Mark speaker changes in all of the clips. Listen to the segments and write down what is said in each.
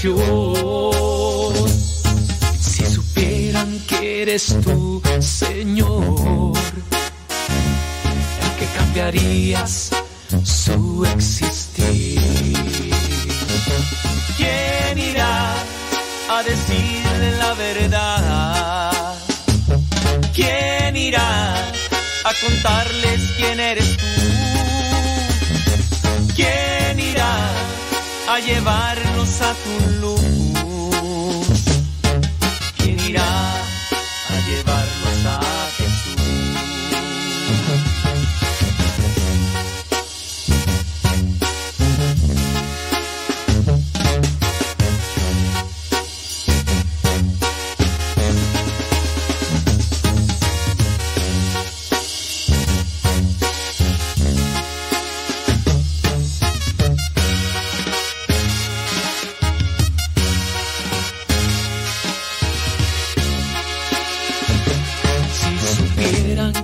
Speaker 1: Si supieran que eres tú, Señor, el que cambiarías a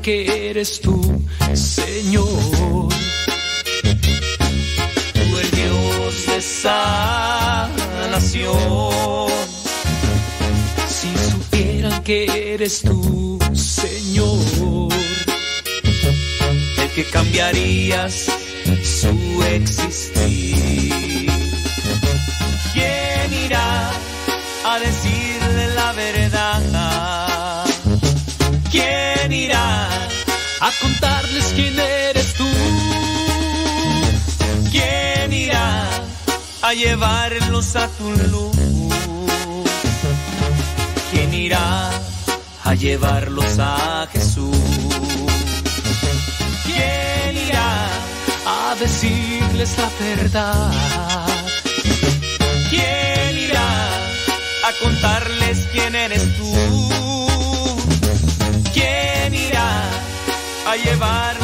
Speaker 1: que eres tú, Señor, tú el Dios de sanación. Si supieran que eres tú, Señor, el que cambiarías su existir. ¿Quién irá a decirle quién eres tú? ¿Quién irá a llevarlos a tu luz? ¿Quién irá a llevarlos a Jesús? ¿Quién irá a decirles la verdad? ¿Quién irá a contarles quién eres tú? ¿Quién irá a llevarnos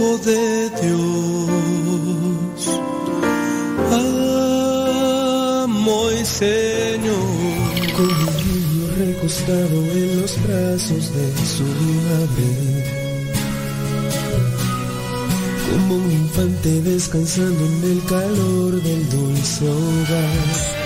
Speaker 2: Verbo de Dios, amo y Señor, con un niño recostado en los brazos de su madre. Como un infante descansando en el calor del dulce hogar.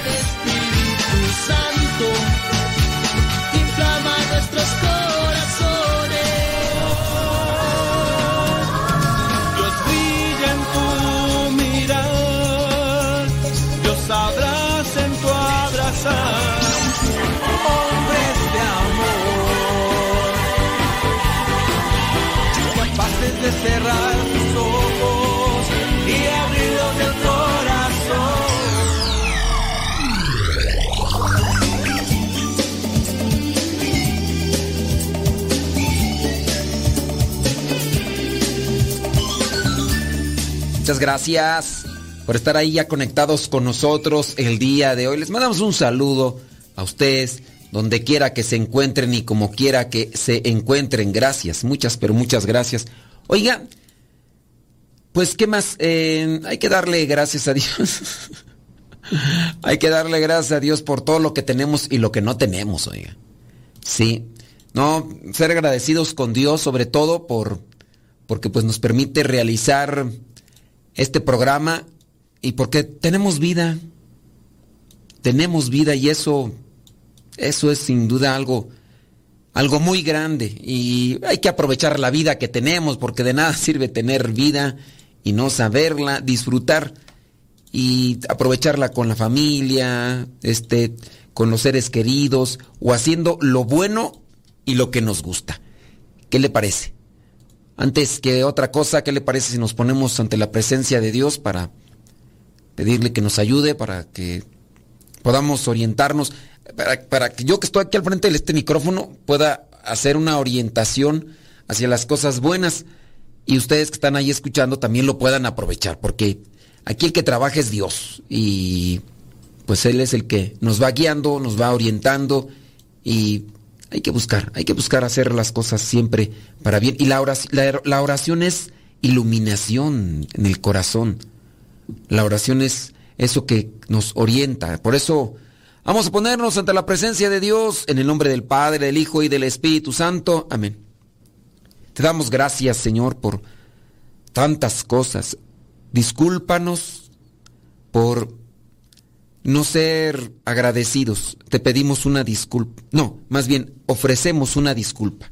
Speaker 1: Cerrar tus ojos y del corazón.
Speaker 3: Muchas gracias por estar ahí ya conectados con nosotros el día de hoy. Les mandamos un saludo a ustedes, donde quiera que se encuentren y como quiera que se encuentren. Gracias, muchas, pero muchas gracias. Oiga, pues qué más, Eh, hay que darle gracias a Dios. hay que darle gracias a Dios por todo lo que tenemos y lo que no tenemos, oiga. Sí, no, ser agradecidos con Dios sobre todo por, porque pues nos permite realizar este programa y porque tenemos vida. Tenemos vida y eso eso es sin duda algo algo muy grande y hay que aprovechar la vida que tenemos porque de nada sirve tener vida y no saberla, disfrutar y aprovecharla con la familia, este con los seres queridos o haciendo lo bueno y lo que nos gusta. ¿Qué le parece? Antes que otra cosa, ¿qué le parece si nos ponemos ante la presencia de Dios para pedirle que nos ayude, para que podamos orientarnos, para, que yo que estoy aquí al frente de este micrófono pueda hacer una orientación hacia las cosas buenas y ustedes que están ahí escuchando también lo puedan aprovechar, porque aquí el que trabaja es Dios y pues Él es el que nos va guiando, nos va orientando y hay que buscar, hay que buscar hacer las cosas siempre para bien. Y la oración, la, oración es iluminación en el corazón. La oración es eso que nos orienta. Por eso vamos a ponernos ante la presencia de Dios en el nombre del Padre, del Hijo y del Espíritu Santo. Amén. Te damos gracias, Señor, por tantas cosas. Discúlpanos por no ser agradecidos. Te pedimos una disculpa. No, más bien, ofrecemos una disculpa.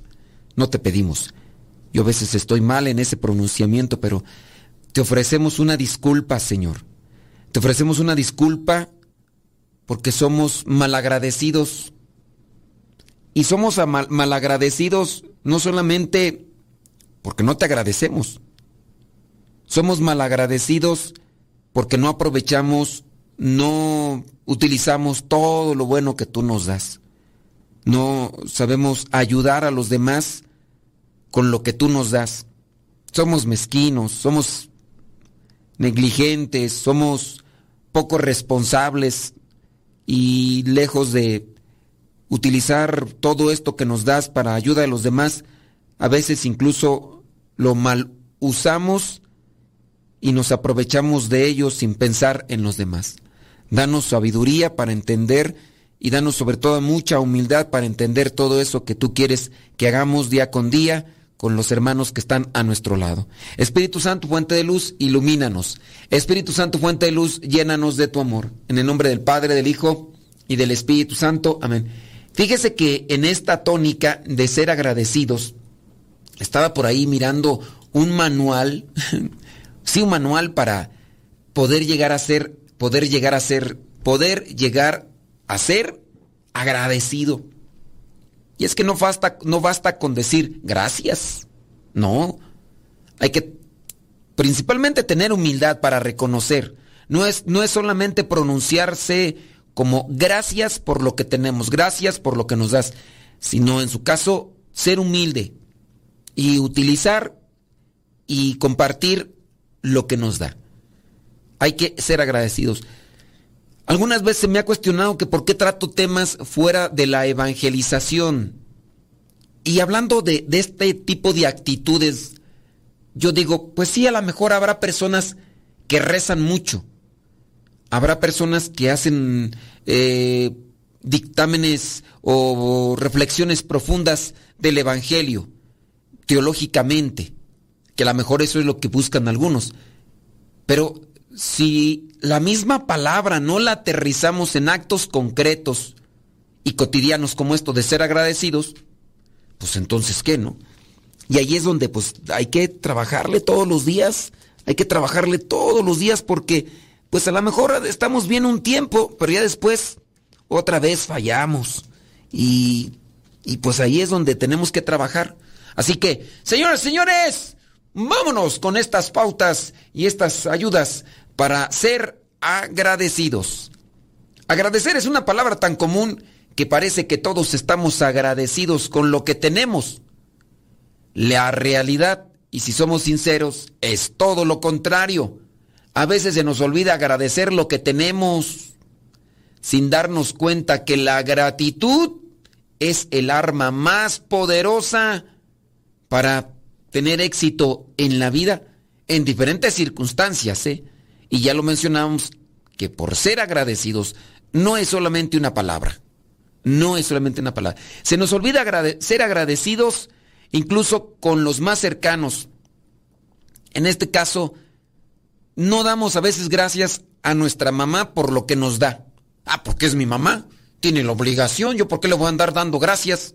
Speaker 3: No te pedimos. Yo a veces estoy mal en ese pronunciamiento, pero te ofrecemos una disculpa, Señor. Te ofrecemos una disculpa porque somos malagradecidos. Y somos malagradecidos no solamente porque no te agradecemos. Somos malagradecidos porque no aprovechamos no utilizamos todo lo bueno que tú nos das. No sabemos ayudar a los demás con lo que tú nos das. Somos mezquinos, somos negligentes, somos poco responsables y lejos de utilizar todo esto que nos das para ayuda a los demás, a veces incluso lo mal usamos y nos aprovechamos de ellos sin pensar en los demás. Danos sabiduría para entender y danos sobre todo mucha humildad para entender todo eso que tú quieres que hagamos día con día con los hermanos que están a nuestro lado. Espíritu Santo, fuente de luz, ilumínanos. Espíritu Santo, fuente de luz, llénanos de tu amor. En el nombre del Padre, del Hijo y del Espíritu Santo. Amén. Fíjese que en esta tónica de ser agradecidos, estaba por ahí mirando un manual, sí, un manual para poder llegar a ser poder llegar a ser, poder llegar a ser agradecido. Y es que no basta, no basta con decir gracias. No. Hay que principalmente tener humildad para reconocer. No es, no es solamente pronunciarse como gracias por lo que tenemos, gracias por lo que nos das, sino en su caso ser humilde y utilizar y compartir lo que nos da. Hay que ser agradecidos. Algunas veces me ha cuestionado que por qué trato temas fuera de la evangelización. Y hablando de, este tipo de actitudes, yo digo, pues sí, a lo mejor habrá personas que rezan mucho. Habrá personas que hacen eh, dictámenes o reflexiones profundas del Evangelio, teológicamente, que a lo mejor eso es lo que buscan algunos. Pero si la misma palabra no la aterrizamos en actos concretos y cotidianos como esto de ser agradecidos, pues entonces qué, ¿no? Y ahí es donde pues hay que trabajarle todos los días, hay que trabajarle todos los días porque pues a lo mejor estamos bien un tiempo, pero ya después otra vez fallamos y, y pues ahí es donde tenemos que trabajar. Así que, señores, señores, vámonos con estas pautas y estas ayudas para ser agradecidos. Agradecer es una palabra tan común que parece que todos estamos agradecidos con lo que tenemos. La realidad, y si somos sinceros, es todo lo contrario. A veces se nos olvida agradecer lo que tenemos sin darnos cuenta que la gratitud es el arma más poderosa para tener éxito en la vida en diferentes circunstancias. ¿eh? Y ya lo mencionamos que por ser agradecidos no es solamente una palabra. No es solamente una palabra. Se nos olvida ser agradecidos incluso con los más cercanos. En este caso, no damos a veces gracias a nuestra mamá por lo que nos da. Ah, porque es mi mamá. Tiene la obligación. ¿Yo por qué le voy a andar dando gracias?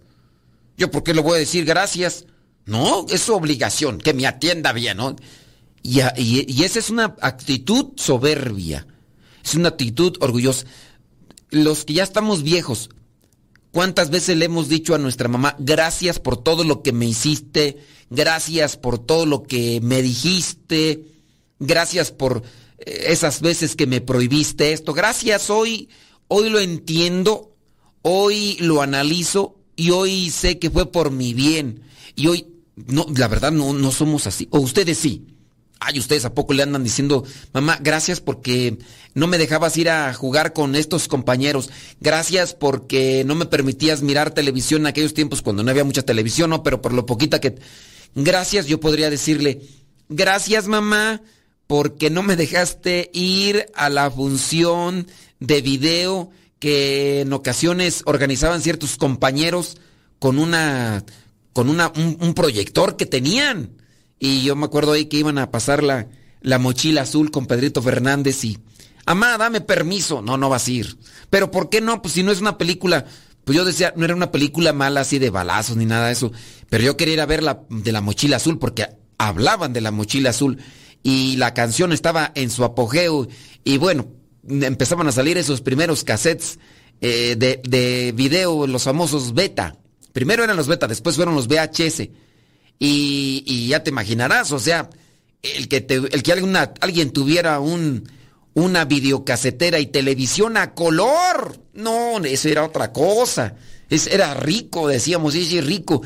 Speaker 3: ¿Yo por qué le voy a decir gracias? No, es su obligación, que me atienda bien, ¿no? Y, esa es una actitud soberbia. Es una actitud orgullosa. Los que ya estamos viejos, ¿Cuántas veces le hemos dicho a nuestra mamá, gracias por todo lo que me hiciste, gracias por todo lo que me dijiste, gracias por eh, esas veces que me prohibiste esto, gracias, hoy, hoy lo entiendo, hoy lo analizo y hoy sé que fue por mi bien. Y hoy, no, la verdad no, no somos así, o ustedes sí. Ay, ustedes a poco le andan diciendo, mamá, gracias porque no me dejabas ir a jugar con estos compañeros. Gracias porque no me permitías mirar televisión en aquellos tiempos cuando no había mucha televisión, ¿no? Pero por lo poquita que... Gracias, yo podría decirle, gracias mamá porque no me dejaste ir a la función de video que en ocasiones organizaban ciertos compañeros con una con una, un proyector que tenían. Y yo me acuerdo ahí que iban a pasar la, la mochila azul con Pedrito Fernández y... Amá, dame permiso. No, no vas a ir. Pero ¿por qué no? Pues si no es una película... Pues yo decía, no era una película mala así de balazos ni nada de eso. Pero yo quería ir a ver la de la mochila azul porque hablaban de la mochila azul. Y la canción estaba en su apogeo. Y bueno, empezaban a salir esos primeros cassettes eh, de, de video, los famosos beta. Primero eran los beta, después fueron los VHS. Y, ya te imaginarás, o sea, el que, el que alguna, alguien tuviera un, una videocasetera y televisión a color. No, eso era otra cosa. Es, era rico, decíamos, sí, sí, rico.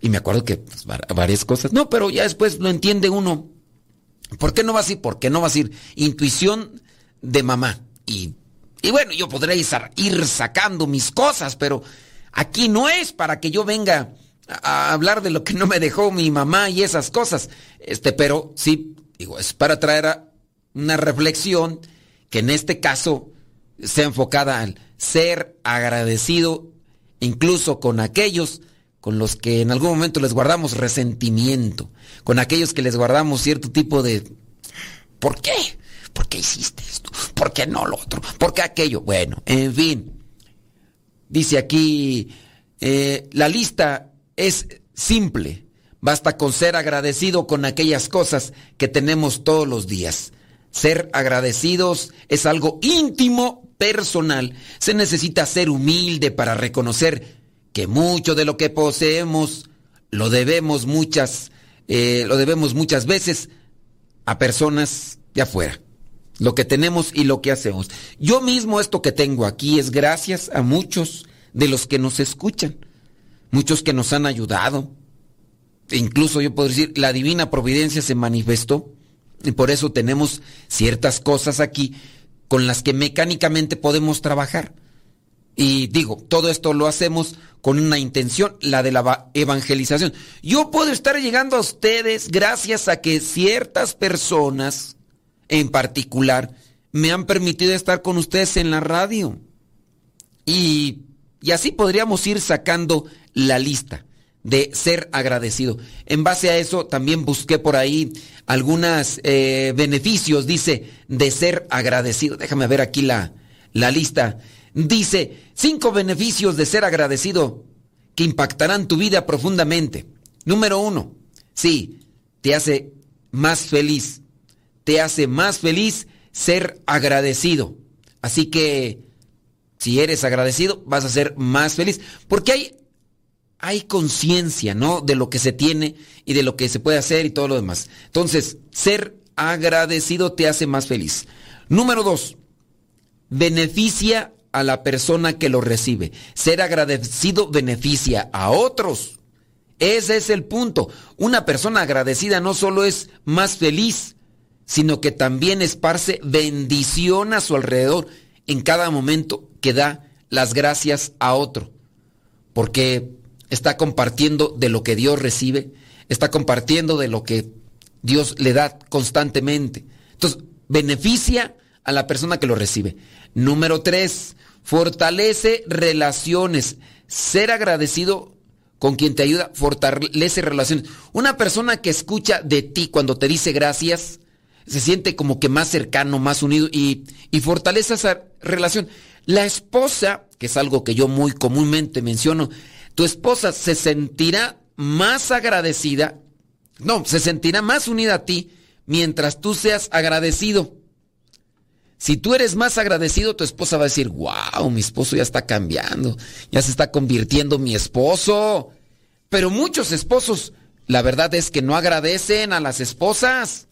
Speaker 3: Y me acuerdo que pues, varias cosas. No, pero ya después lo entiende uno. ¿Por qué no vas a ir? ¿Por qué no vas a ir? Intuición de mamá. Y, y bueno, yo podría ir sacando mis cosas, pero aquí no es para que yo venga a hablar de lo que no me dejó mi mamá y esas cosas. Este, pero sí, digo, es para traer una reflexión que en este caso sea enfocada al ser agradecido incluso con aquellos con los que en algún momento les guardamos resentimiento, con aquellos que les guardamos cierto tipo de ¿por qué? ¿Por qué hiciste esto? ¿Por qué no lo otro? ¿Por qué aquello? Bueno, en fin. Dice aquí, eh, la lista es simple. Basta con ser agradecido con aquellas cosas que tenemos todos los días. Ser agradecidos es algo íntimo, personal. Se necesita ser humilde para reconocer que mucho de lo que poseemos lo debemos muchas, eh, lo debemos muchas veces a personas de afuera. Lo que tenemos y lo que hacemos. Yo mismo esto que tengo aquí es gracias a muchos de los que nos escuchan muchos que nos han ayudado. E incluso yo puedo decir, la divina providencia se manifestó y por eso tenemos ciertas cosas aquí con las que mecánicamente podemos trabajar. Y digo, todo esto lo hacemos con una intención, la de la evangelización. Yo puedo estar llegando a ustedes gracias a que ciertas personas en particular me han permitido estar con ustedes en la radio. Y, y así podríamos ir sacando la lista de ser agradecido. En base a eso también busqué por ahí algunos eh, beneficios, dice, de ser agradecido. Déjame ver aquí la, la lista. Dice, cinco beneficios de ser agradecido que impactarán tu vida profundamente. Número uno, sí, te hace más feliz. Te hace más feliz ser agradecido. Así que, si eres agradecido, vas a ser más feliz. Porque hay hay conciencia, ¿no? De lo que se tiene y de lo que se puede hacer y todo lo demás. Entonces, ser agradecido te hace más feliz. Número dos, beneficia a la persona que lo recibe. Ser agradecido beneficia a otros. Ese es el punto. Una persona agradecida no solo es más feliz, sino que también esparce bendición a su alrededor en cada momento que da las gracias a otro. Porque está compartiendo de lo que Dios recibe, está compartiendo de lo que Dios le da constantemente. Entonces, beneficia a la persona que lo recibe. Número tres, fortalece relaciones. Ser agradecido con quien te ayuda fortalece relaciones. Una persona que escucha de ti cuando te dice gracias, se siente como que más cercano, más unido y, y fortalece esa relación. La esposa, que es algo que yo muy comúnmente menciono, tu esposa se sentirá más agradecida, no, se sentirá más unida a ti mientras tú seas agradecido. Si tú eres más agradecido, tu esposa va a decir, wow, mi esposo ya está cambiando, ya se está convirtiendo mi esposo. Pero muchos esposos, la verdad es que no agradecen a las esposas.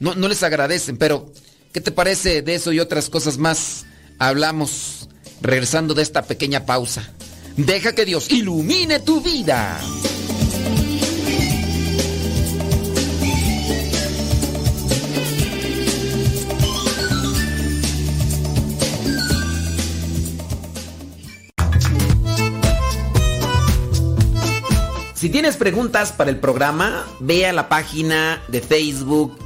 Speaker 3: No, no les agradecen, pero ¿qué te parece de eso y otras cosas más? Hablamos regresando de esta pequeña pausa. Deja que Dios ilumine tu vida. Si tienes preguntas para el programa, ve a la página de Facebook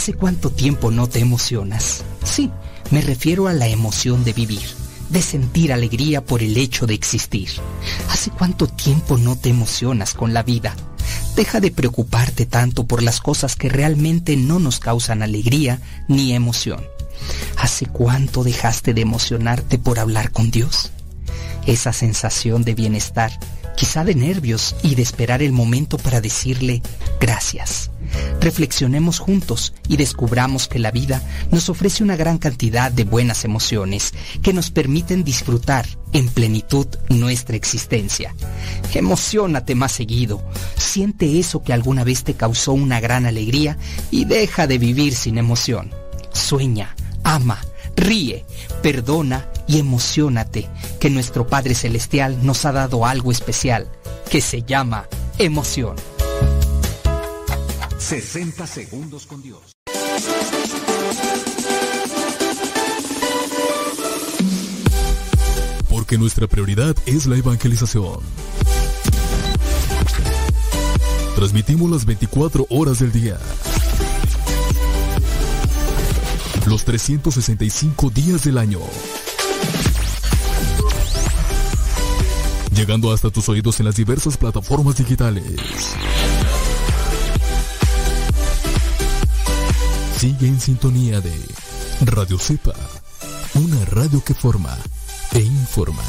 Speaker 4: ¿Hace cuánto tiempo no te emocionas? Sí, me refiero a la emoción de vivir, de sentir alegría por el hecho de existir. ¿Hace cuánto tiempo no te emocionas con la vida? Deja de preocuparte tanto por las cosas que realmente no nos causan alegría ni emoción. ¿Hace cuánto dejaste de emocionarte por hablar con Dios? Esa sensación de bienestar quizá de nervios y de esperar el momento para decirle gracias. Reflexionemos juntos y descubramos que la vida nos ofrece una gran cantidad de buenas emociones que nos permiten disfrutar en plenitud nuestra existencia. Emocionate más seguido, siente eso que alguna vez te causó una gran alegría y deja de vivir sin emoción. Sueña, ama, ríe, perdona y emocionate que nuestro Padre Celestial nos ha dado algo especial que se llama emoción.
Speaker 5: 60 segundos con Dios.
Speaker 6: Porque nuestra prioridad es la evangelización. Transmitimos las 24 horas del día los 365 días del año. Llegando hasta tus oídos en las diversas plataformas digitales. Sigue en sintonía de Radio Cepa, una radio que forma e informa.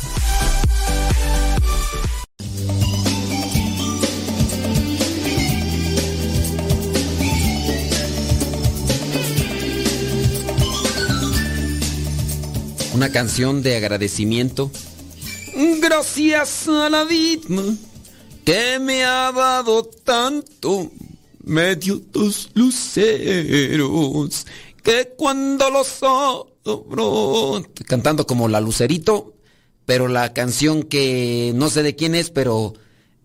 Speaker 3: una canción de agradecimiento. Gracias a la vida que me ha dado tanto, me dio tus luceros, que cuando los sobro... Cantando como la lucerito, pero la canción que no sé de quién es, pero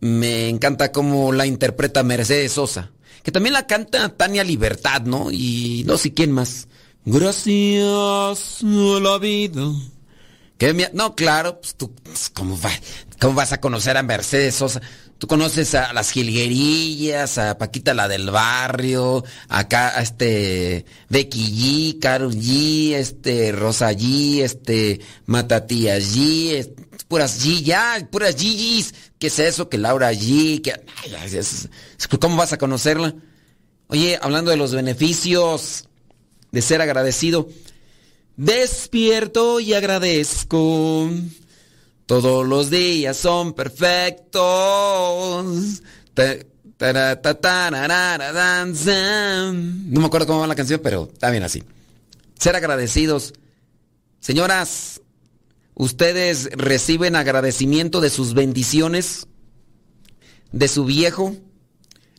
Speaker 3: me encanta cómo la interpreta Mercedes Sosa. Que también la canta Tania Libertad, ¿no? Y no sé quién más. Gracias a la vida. Que No, claro, pues tú, pues, ¿cómo, ¿cómo vas a conocer a Mercedes Sosa? Tú conoces a las Gilguerillas, a Paquita la del barrio, acá a este Becky G, Carol G, este Rosa G, este Matatía G, puras G, ya, puras G's. ¿Qué es eso? Que Laura G, que... ¿Cómo vas a conocerla? Oye, hablando de los beneficios de ser agradecido, despierto y agradezco. Todos los días son perfectos. No me acuerdo cómo va la canción, pero está bien así. Ser agradecidos. Señoras, ¿ustedes reciben agradecimiento de sus bendiciones? ¿De su viejo?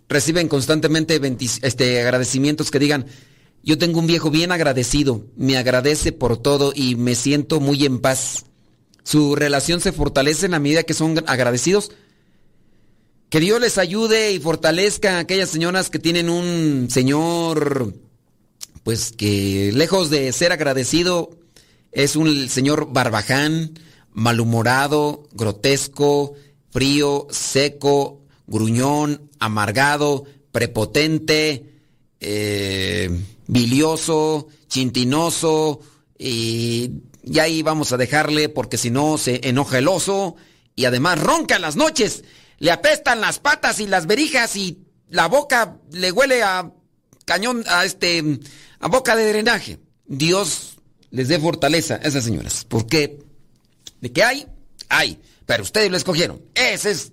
Speaker 3: ¿Reciben constantemente este, agradecimientos que digan, yo tengo un viejo bien agradecido, me agradece por todo y me siento muy en paz? ¿Su relación se fortalece en la medida que son agradecidos? Que Dios les ayude y fortalezca a aquellas señoras que tienen un señor, pues que lejos de ser agradecido, es un señor barbaján, malhumorado, grotesco, frío, seco, gruñón, amargado, prepotente, eh, bilioso, chintinoso, y, y ahí vamos a dejarle porque si no se enoja el oso y además ronca en las noches le apestan las patas y las verijas y la boca le huele a cañón, a este, a boca de drenaje. Dios les dé fortaleza a esas señoras. Porque de qué hay, hay. Pero ustedes lo escogieron. Esa es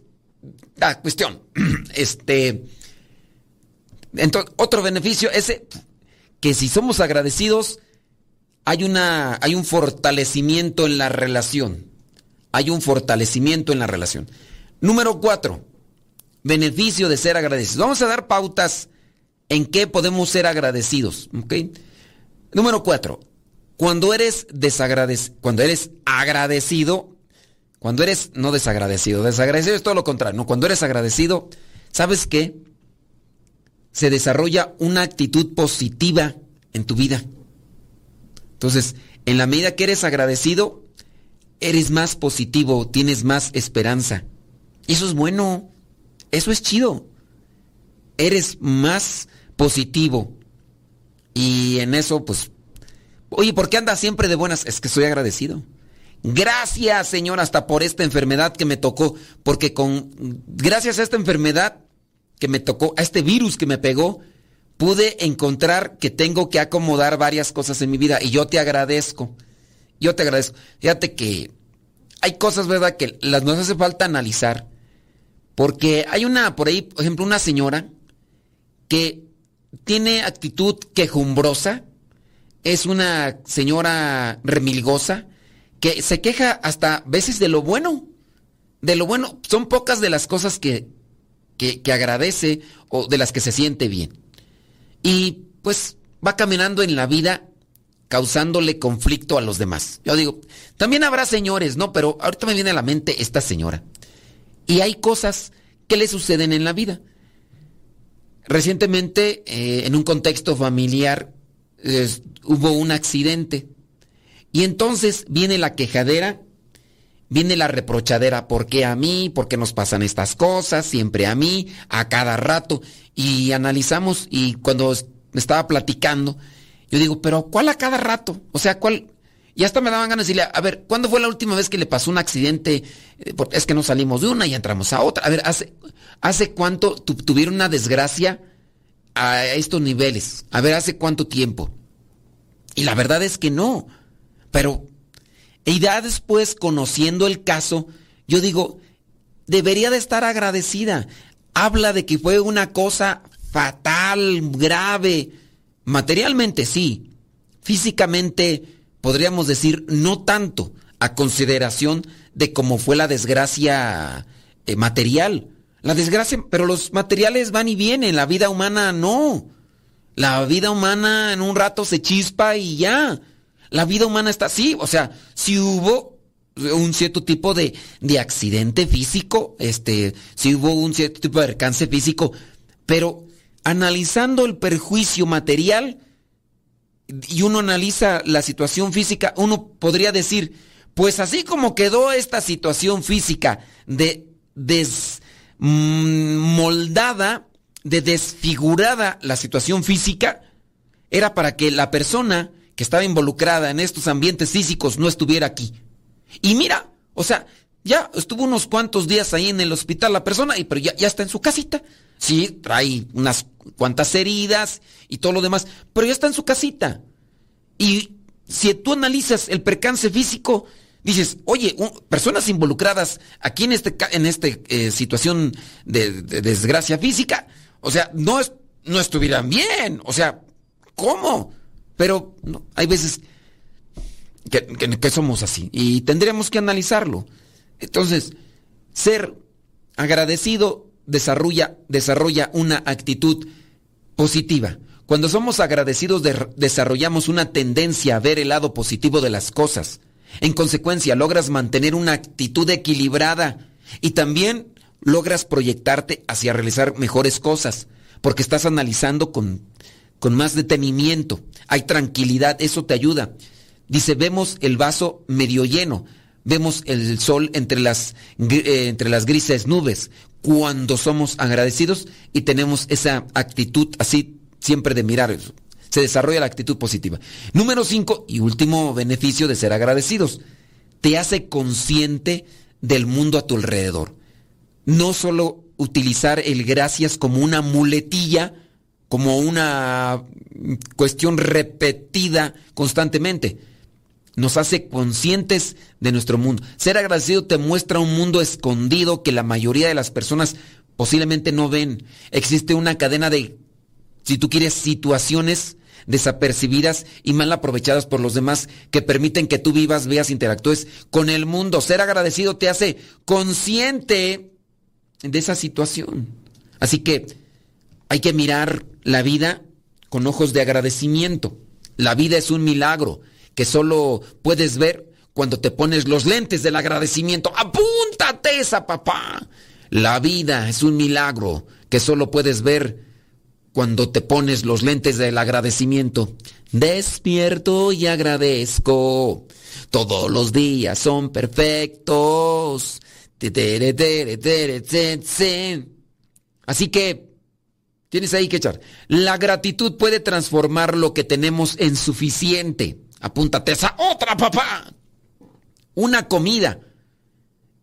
Speaker 3: la cuestión. Este. Entonces, otro beneficio es que si somos agradecidos, hay una. hay un fortalecimiento en la relación. Hay un fortalecimiento en la relación. Número cuatro, beneficio de ser agradecidos. Vamos a dar pautas en qué podemos ser agradecidos. Número cuatro, cuando eres desagradecido, cuando eres agradecido, cuando eres no desagradecido, desagradecido es todo lo contrario, no, cuando eres agradecido, ¿sabes qué? Se desarrolla una actitud positiva en tu vida. Entonces, en la medida que eres agradecido, eres más positivo, tienes más esperanza. Eso es bueno. Eso es chido. Eres más positivo. Y en eso, pues, oye, ¿por qué andas siempre de buenas? Es que estoy agradecido. Gracias, Señor, hasta por esta enfermedad que me tocó, porque con gracias a esta enfermedad que me tocó, a este virus que me pegó, pude encontrar que tengo que acomodar varias cosas en mi vida y yo te agradezco. Yo te agradezco. Fíjate que hay cosas, ¿verdad?, que las nos hace falta analizar. Porque hay una, por ahí, por ejemplo, una señora que tiene actitud quejumbrosa, es una señora remilgosa, que se queja hasta veces de lo bueno. De lo bueno, son pocas de las cosas que, que, que agradece o de las que se siente bien. Y pues va caminando en la vida causándole conflicto a los demás. Yo digo, también habrá señores, ¿no? Pero ahorita me viene a la mente esta señora. Y hay cosas que le suceden en la vida. Recientemente, eh, en un contexto familiar, hubo un accidente. Y entonces viene la quejadera, viene la reprochadera, ¿por qué a mí? ¿Por qué nos pasan estas cosas? Siempre a mí, a cada rato. Y analizamos y cuando me estaba platicando, yo digo, pero ¿cuál a cada rato? O sea, ¿cuál? Y hasta me daban ganas de decirle, a ver, ¿cuándo fue la última vez que le pasó un accidente? Eh, es que no salimos de una y entramos a otra. A ver, ¿hace, hace cuánto tuvieron una desgracia a estos niveles? A ver, ¿hace cuánto tiempo? Y la verdad es que no. Pero, y ya después, conociendo el caso, yo digo, debería de estar agradecida. Habla de que fue una cosa fatal, grave. Materialmente sí. Físicamente podríamos decir, no tanto a consideración de cómo fue la desgracia eh, material. La desgracia, pero los materiales van y vienen, la vida humana no. La vida humana en un rato se chispa y ya. La vida humana está así, o sea, si hubo un cierto tipo de, de accidente físico, este, si hubo un cierto tipo de alcance físico, pero analizando el perjuicio material, y uno analiza la situación física, uno podría decir, pues así como quedó esta situación física de desmoldada, de desfigurada la situación física, era para que la persona que estaba involucrada en estos ambientes físicos no estuviera aquí. Y mira, o sea, Ya estuvo unos cuantos días ahí en el hospital la persona, y, pero ya, ya está en su casita. Sí, trae unas cuantas heridas y todo lo demás, pero ya está en su casita. Y si tú analizas el percance físico, dices, oye, personas involucradas aquí en este en esta eh, situación de, desgracia física, o sea, no, no estuvieran bien, o sea, ¿cómo? Pero hay veces que, somos así y tendríamos que analizarlo. Entonces, ser agradecido desarrolla, desarrolla una actitud positiva. Cuando somos agradecidos desarrollamos una tendencia a ver el lado positivo de las cosas. En consecuencia, logras mantener una actitud equilibrada y también logras proyectarte hacia realizar mejores cosas, porque estás analizando con, con más detenimiento. Hay tranquilidad, eso te ayuda. Dice, vemos el vaso medio lleno, vemos el sol entre las, eh, entre las grises nubes, cuando somos agradecidos y tenemos esa actitud así siempre de mirar. Se desarrolla la actitud positiva. Número cinco y último beneficio de ser agradecidos. Te hace consciente del mundo a tu alrededor. No solo utilizar el gracias como una muletilla, como una cuestión repetida constantemente nos hace conscientes de nuestro mundo. Ser agradecido te muestra un mundo escondido que la mayoría de las personas posiblemente no ven. Existe una cadena de, si tú quieres, situaciones desapercibidas y mal aprovechadas por los demás que permiten que tú vivas, veas, interactúes con el mundo. Ser agradecido te hace consciente de esa situación. Así que hay que mirar la vida con ojos de agradecimiento. La vida es un milagro que solo puedes ver cuando te pones los lentes del agradecimiento. Apúntate esa, papá. La vida es un milagro que solo puedes ver cuando te pones los lentes del agradecimiento. Despierto y agradezco. Todos los días son perfectos. Así que tienes ahí que echar. La gratitud puede transformar lo que tenemos en suficiente. Apúntate esa otra, papá. Una comida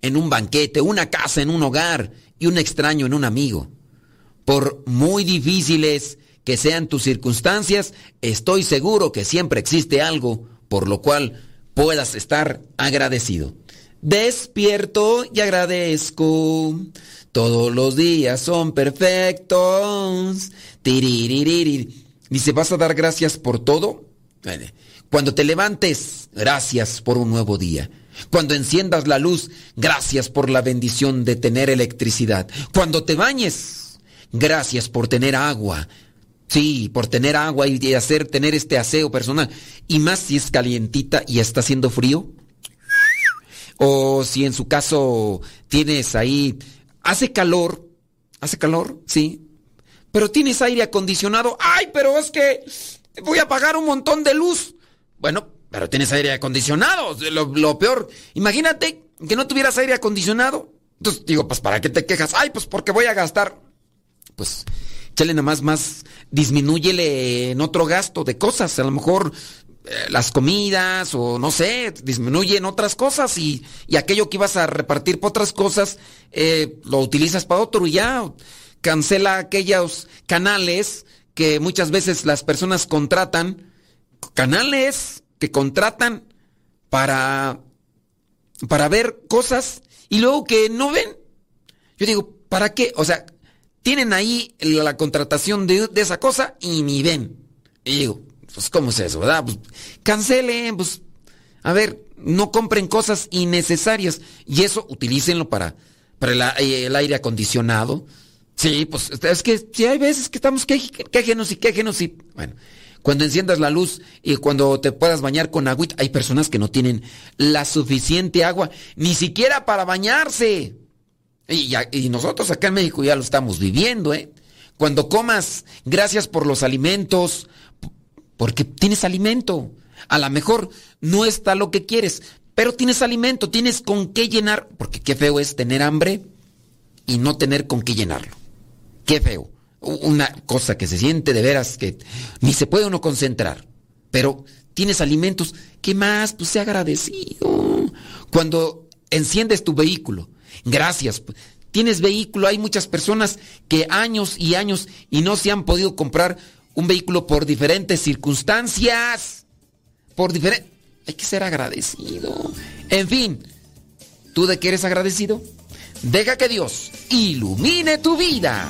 Speaker 3: en un banquete, una casa en un hogar y un extraño en un amigo. Por muy difíciles que sean tus circunstancias, estoy seguro que siempre existe algo por lo cual puedas estar agradecido. Despierto y agradezco. Todos los días son perfectos. Dice, ¿vas a dar gracias por todo? Cuando te levantes, gracias por un nuevo día. Cuando enciendas la luz, gracias por la bendición de tener electricidad. Cuando te bañes, gracias por tener agua. Sí, por tener agua y hacer tener este aseo personal. Y más si es calientita y está haciendo frío. O si en su caso tienes ahí, hace calor, hace calor, sí. Pero tienes aire acondicionado. Ay, pero es que voy a pagar un montón de luz. Bueno, pero tienes aire acondicionado. Lo, peor, imagínate que no tuvieras aire acondicionado. Entonces digo, pues ¿para qué te quejas? Ay, pues porque voy a gastar. Pues échale nada más, más, disminúyele en otro gasto de cosas. A lo mejor las comidas o no sé, disminuye en otras cosas y, y aquello que ibas a repartir para otras cosas, eh, lo utilizas para otro y ya. Cancela aquellos canales que muchas veces las personas contratan canales que contratan para, para ver cosas y luego que no ven. Yo digo, ¿para qué? O sea, tienen ahí la contratación de, esa cosa y ni ven. Y digo, pues ¿cómo es eso, verdad? Pues cancelen, pues, a ver, no compren cosas innecesarias y eso utilícenlo para, para el, aire acondicionado. Sí, pues es que si hay veces que estamos quejenos y quejenos y bueno, cuando enciendas la luz y cuando te puedas bañar con agüita, hay personas que no tienen la suficiente agua, ni siquiera para bañarse. Y, y nosotros acá en México ya lo estamos viviendo, ¿eh? Cuando comas, gracias por los alimentos, porque tienes alimento. A lo mejor no está lo que quieres, pero tienes alimento, tienes con qué llenar, porque qué feo es tener hambre y no tener con qué llenarlo. Qué feo una cosa que se siente de veras que ni se puede uno concentrar. Pero tienes alimentos, ¿qué más? Pues sea agradecido. Cuando enciendes tu vehículo. Gracias. Tienes vehículo, hay muchas personas que años y años y no se han podido comprar un vehículo por diferentes circunstancias. Por diferentes... Hay que ser agradecido. En fin, ¿tú de qué eres agradecido? Deja que Dios ilumine tu vida.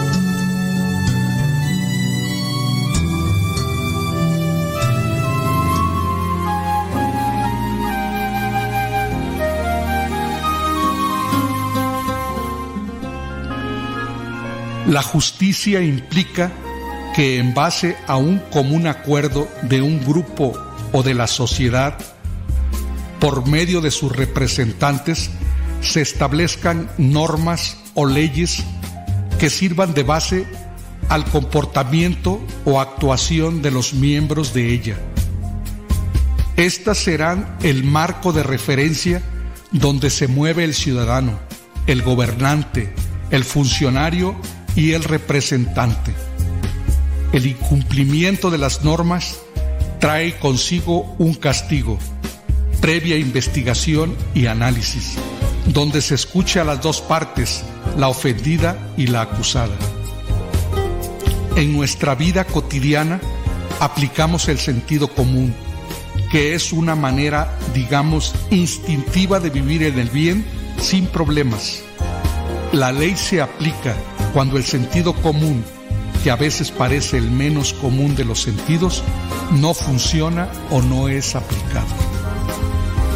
Speaker 7: La justicia implica que en base a un común acuerdo de un grupo o de la sociedad, por medio de sus representantes, se establezcan normas o leyes que sirvan de base al comportamiento o actuación de los miembros de ella. Estas serán el marco de referencia donde se mueve el ciudadano, el gobernante, el funcionario y el representante. El incumplimiento de las normas trae consigo un castigo, previa investigación y análisis, donde se escucha a las dos partes, la ofendida y la acusada. En nuestra vida cotidiana aplicamos el sentido común, que es una manera, digamos, instintiva de vivir en el bien sin problemas. La ley se aplica cuando el sentido común, que a veces parece el menos común de los sentidos, no funciona o no es aplicado.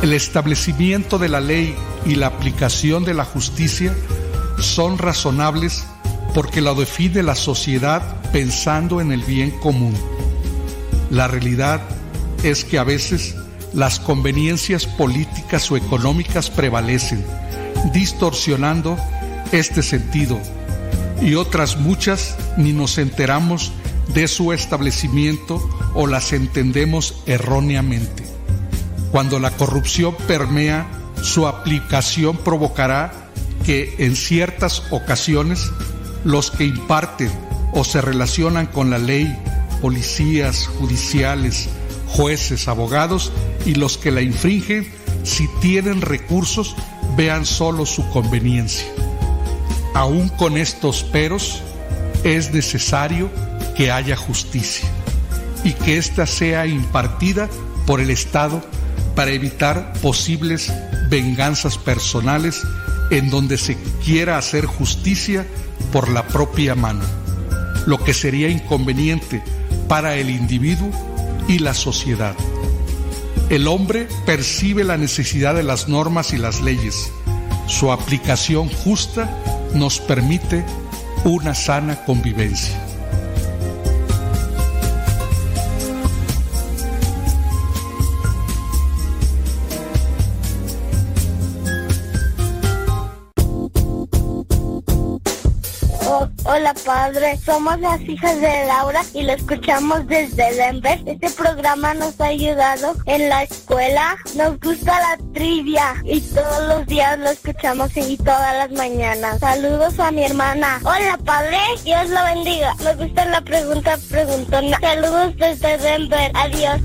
Speaker 7: El establecimiento de la ley y la aplicación de la justicia son razonables porque la define la sociedad pensando en el bien común. La realidad es que a veces las conveniencias políticas o económicas prevalecen, distorsionando este sentido y otras muchas ni nos enteramos de su establecimiento o las entendemos erróneamente. Cuando la corrupción permea, su aplicación provocará que en ciertas ocasiones los que imparten o se relacionan con la ley, policías, judiciales, jueces, abogados y los que la infringen, si tienen recursos, vean solo su conveniencia. Aún con estos peros, es necesario que haya justicia y que ésta sea impartida por el Estado para evitar posibles venganzas personales en donde se quiera hacer justicia por la propia mano, lo que sería inconveniente para el individuo y la sociedad. El hombre percibe la necesidad de las normas y las leyes. Su aplicación justa nos permite una sana convivencia.
Speaker 8: Oh, hola padre, somos las hijas de Laura y lo escuchamos desde Denver. Este programa nos ha ayudado en la escuela. Nos gusta la trivia y todos los días lo escuchamos y todas las mañanas. Saludos a mi hermana. Hola padre, Dios lo bendiga. Me gusta la pregunta preguntona. Saludos desde Denver. Adiós.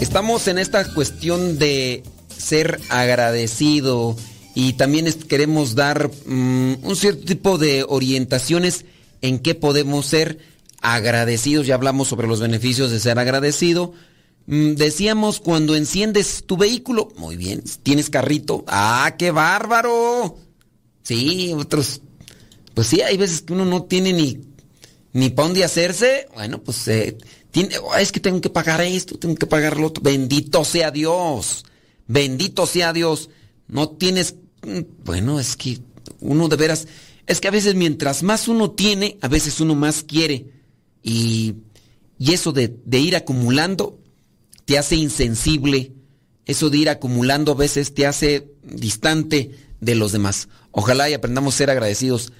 Speaker 3: Estamos en esta cuestión de ser agradecido y también queremos dar mm, un cierto tipo de orientaciones en qué podemos ser agradecidos. Ya hablamos sobre los beneficios de ser agradecido. Mm, decíamos cuando enciendes tu vehículo, muy bien, tienes carrito, ah, qué bárbaro. Sí, otros, pues sí, hay veces que uno no tiene ni, ni para dónde hacerse. Bueno, pues eh, es que tengo que pagar esto, tengo que pagar lo otro. Bendito sea Dios. Bendito sea Dios. No tienes... Mm, bueno, es que uno de veras... Es que a veces mientras más uno tiene, a veces uno más quiere. Y, y eso de, de ir acumulando te hace insensible. Eso de ir acumulando a veces te hace distante de los demás. Ojalá y aprendamos a ser agradecidos.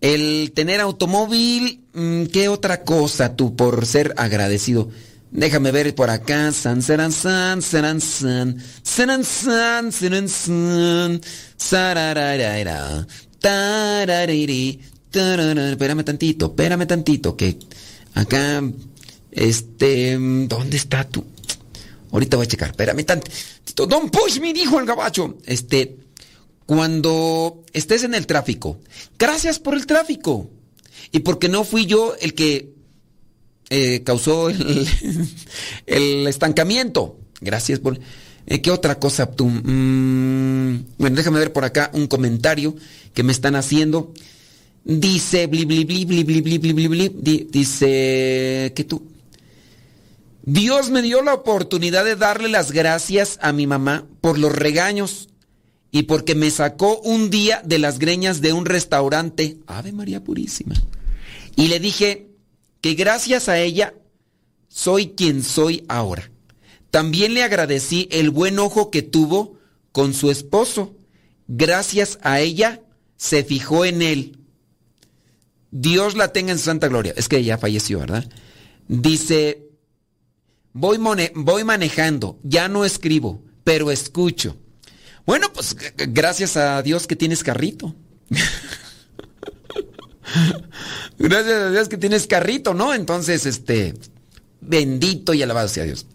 Speaker 3: El tener automóvil, mm, ¿qué otra cosa tú por ser agradecido? Déjame ver por acá. San, serán, san, serán, san. Serán, san, serán, san. Sarararara. Espérame tantito, espérame tantito, que acá, este, ¿dónde está tú? Ahorita voy a checar, espérame tantito. Don Push me dijo el gabacho. Este, cuando estés en el tráfico, gracias por el tráfico. Y porque no fui yo el que eh, causó el, estancamiento. Gracias por... Eh, ¿Qué otra cosa? Tú? Mm, bueno, déjame ver por acá un comentario que me están haciendo. Dice, bli, bli, bli, di, dice que tú. Dios me dio la oportunidad de darle las gracias a mi mamá por los regaños y porque me sacó un día de las greñas de un restaurante. Ave María Purísima. Y le dije, que gracias a ella soy quien soy ahora. También le agradecí el buen ojo que tuvo con su esposo. Gracias a ella se fijó en él. Dios la tenga en santa gloria. Es que ella falleció, ¿verdad? Dice, voy, voy manejando, ya no escribo, pero escucho. Bueno, pues gracias a Dios que tienes carrito. gracias a Dios que tienes carrito, ¿no? Entonces, este, bendito y alabado sea Dios.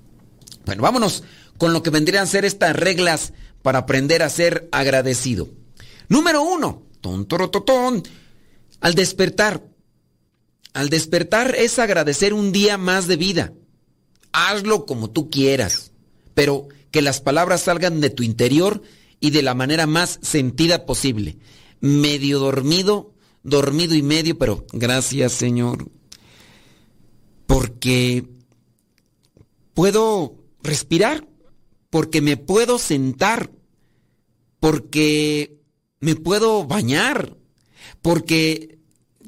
Speaker 3: Bueno, vámonos con lo que vendrían a ser estas reglas para aprender a ser agradecido. Número uno, ton, al despertar. Al despertar es agradecer un día más de vida. Hazlo como tú quieras, pero que las palabras salgan de tu interior y de la manera más sentida posible. Medio dormido, dormido y medio, pero gracias Señor, porque puedo respirar, porque me puedo sentar, porque me puedo bañar, porque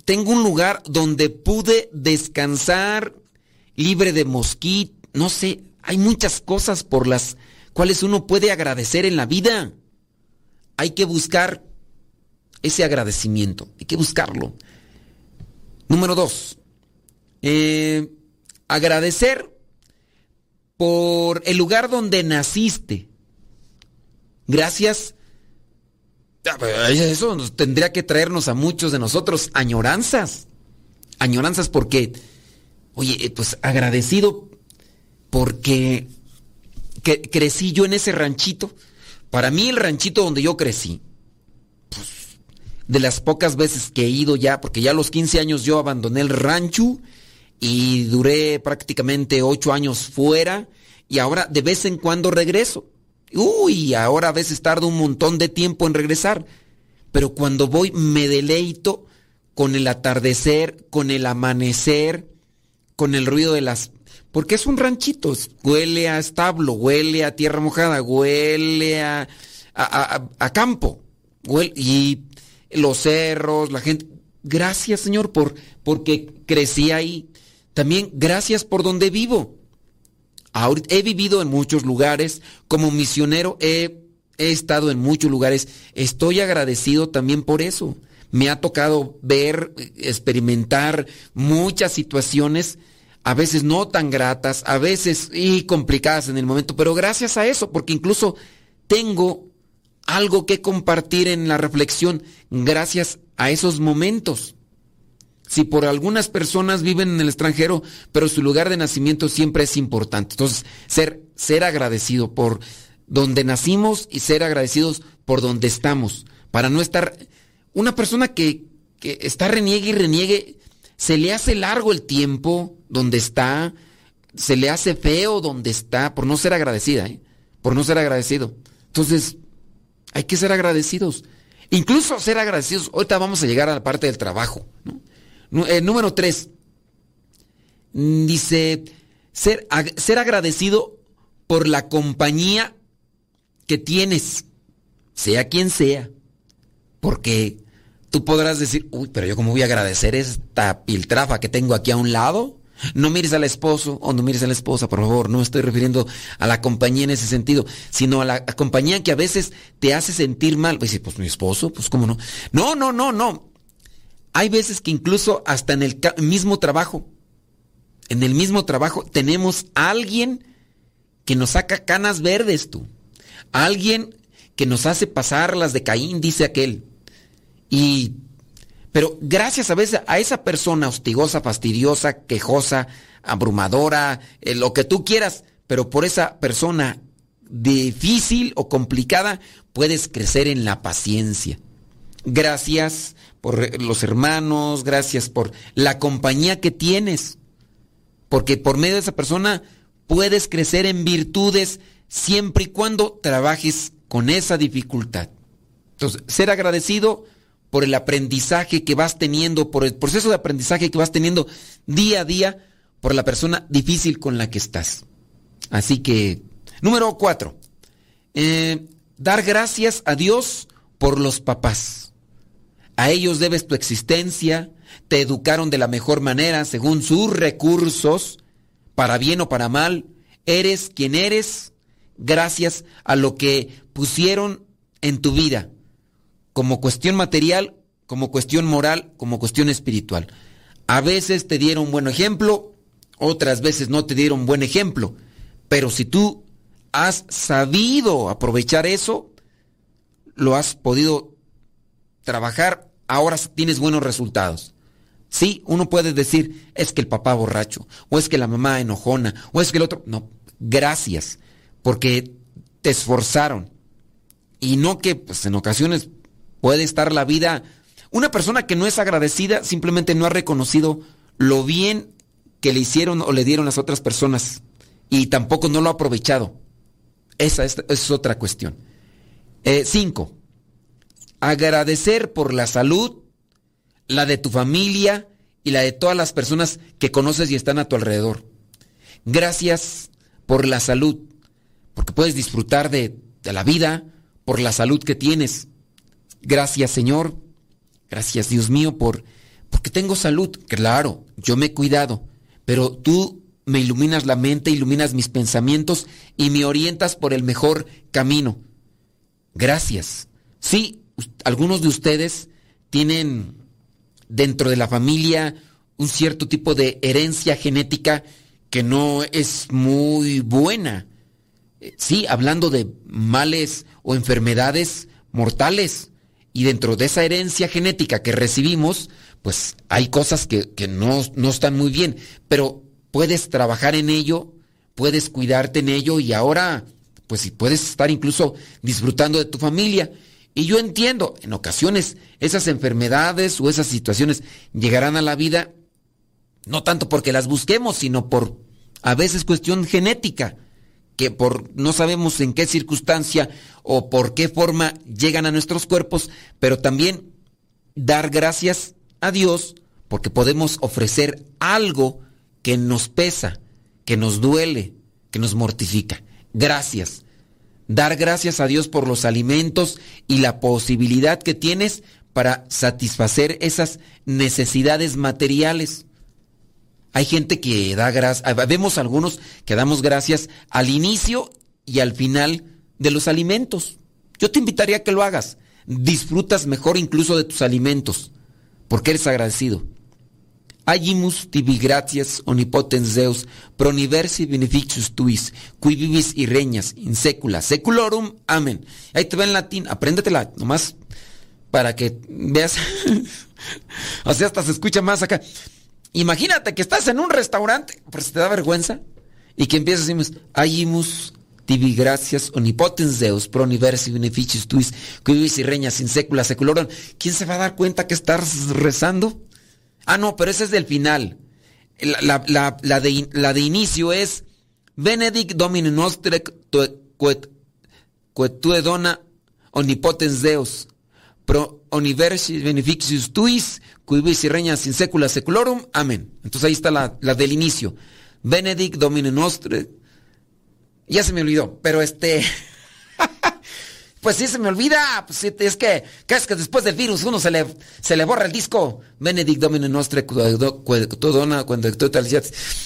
Speaker 3: tengo un lugar donde pude descansar libre de mosquitos, no sé, hay muchas cosas por las cuales uno puede agradecer en la vida. Hay que buscar ese agradecimiento, hay que buscarlo. Número dos, eh, agradecer por el lugar donde naciste. Gracias. Eso tendría que traernos a muchos de nosotros añoranzas. Añoranzas porque, oye, pues agradecido porque crecí yo en ese ranchito para mí el ranchito donde yo crecí, de las pocas veces que he ido ya, porque ya a los 15 años yo abandoné el rancho y duré prácticamente 8 años fuera y ahora de vez en cuando regreso. Uy, ahora a veces tardo un montón de tiempo en regresar, pero cuando voy me deleito con el atardecer, con el amanecer, con el ruido de las porque es un ranchito, huele a establo, huele a tierra mojada, huele a, campo. y los cerros, la gente. gracias Señor por porque crecí ahí. También gracias por donde vivo. he vivido en muchos lugares, como misionero he estado en muchos lugares. Estoy agradecido también por eso. Me ha tocado ver, experimentar muchas situaciones, a veces no tan gratas, a veces y complicadas en el momento, pero gracias a eso, porque incluso tengo algo que compartir en la reflexión gracias a esos momentos. Si por algunas personas viven en el extranjero, pero su lugar de nacimiento siempre es importante. Entonces, ser, ser agradecido por donde nacimos y ser agradecidos por donde estamos. Para no estar... Una persona que, que está reniegue y reniegue, se le hace largo el tiempo donde está, se le hace feo donde está, por no ser agradecida, ¿eh? por no ser agradecido. Entonces, hay que ser agradecidos. Incluso ser agradecidos. Ahorita vamos a llegar a la parte del trabajo. Eh, número tres. Mm, dice, ser, ser agradecido por la compañía que tienes, sea quien sea. Porque tú podrás decir, uy, pero yo cómo voy a agradecer esta piltrafa que tengo aquí a un lado. No mires al esposo o no mires a la esposa, por favor. No estoy refiriendo a la compañía en ese sentido, sino a la compañía que a veces te hace sentir mal. Pues, pues mi esposo, pues cómo no. No, no, no, no. Hay veces que incluso hasta en el mismo trabajo, en el mismo trabajo, tenemos a alguien que nos saca canas verdes, tú. Alguien que nos hace pasar las de Caín, dice aquel. Y pero gracias a veces a esa persona hostigosa, fastidiosa, quejosa, abrumadora, eh, lo que tú quieras, pero por esa persona difícil o complicada puedes crecer en la paciencia. Gracias por los hermanos, gracias por la compañía que tienes, porque por medio de esa persona puedes crecer en virtudes siempre y cuando trabajes con esa dificultad. Entonces, ser agradecido por el aprendizaje que vas teniendo, por el proceso de aprendizaje que vas teniendo día a día por la persona difícil con la que estás. Así que, número cuatro, eh, dar gracias a Dios por los papás. A ellos debes tu existencia, te educaron de la mejor manera según sus recursos, para bien o para mal, eres quien eres gracias a lo que pusieron en tu vida como cuestión material, como cuestión moral, como cuestión espiritual. A veces te dieron buen ejemplo, otras veces no te dieron buen ejemplo, pero si tú has sabido aprovechar eso, lo has podido trabajar, ahora tienes buenos resultados. Sí, uno puede decir, es que el papá borracho, o es que la mamá enojona, o es que el otro... No, gracias, porque te esforzaron. Y no que pues, en ocasiones Puede estar la vida... Una persona que no es agradecida simplemente no ha reconocido lo bien que le hicieron o le dieron las otras personas y tampoco no lo ha aprovechado. Esa es, otra cuestión. Eh, cinco, agradecer por la salud, la de tu familia y la de todas las personas que conoces y están a tu alrededor. Gracias por la salud, porque puedes disfrutar de, de la vida, por la salud que tienes. Gracias Señor, gracias Dios mío por porque tengo salud. Claro, yo me he cuidado, pero tú me iluminas la mente, iluminas mis pensamientos y me orientas por el mejor camino. Gracias. Sí, algunos de ustedes tienen dentro de la familia un cierto tipo de herencia genética que no es muy buena. Eh, sí, hablando de males o enfermedades mortales. Y dentro de esa herencia genética que recibimos, pues hay cosas que, no, no están muy bien, pero puedes trabajar en ello, puedes cuidarte en ello y ahora, pues puedes estar incluso disfrutando de tu familia. Y yo entiendo, en ocasiones esas enfermedades o esas situaciones llegarán a la vida no tanto porque las busquemos, sino por a veces cuestión genética que por no sabemos en qué circunstancia o por qué forma llegan a nuestros cuerpos, pero también dar gracias a Dios porque podemos ofrecer algo que nos pesa, que nos duele, que nos mortifica. Gracias. Dar gracias a Dios por los alimentos y la posibilidad que tienes para satisfacer esas necesidades materiales. Hay gente que da gracias, vemos algunos que damos gracias al inicio y al final de los alimentos. Yo te invitaría a que lo hagas. Disfrutas mejor incluso de tus alimentos, porque eres agradecido. Agimus tibi gratias omnipotens Deus, proniversi beneficius tuis, qui vivis y reñas, in secula, seculorum, amén. Ahí te va en latín, apréndetela, nomás para que veas. o sea, hasta se escucha más acá. Imagínate que estás en un restaurante, se te da vergüenza, y que empiezas a decir, Agimus tibi gratias omnipotens Deus, proniversi beneficius tuis, qui vivis y reñas, in secula, seculorum. ¿Quién se va a dar cuenta que estás rezando? Ah, no, pero ese es del final. La, de, inicio es Benedict Domine nostre quetue dona omnipotens Deus pro universis beneficius tuis cuibis y reñas in secula seculorum. Amén. Entonces ahí está la, la del inicio. Benedict Domine nostre. Ya se me olvidó, pero este... Pues sí, se me olvida. Pues es que, ¿qué es que después del virus uno se le, se le borra el disco? Benedict Domine Nostre dona cuando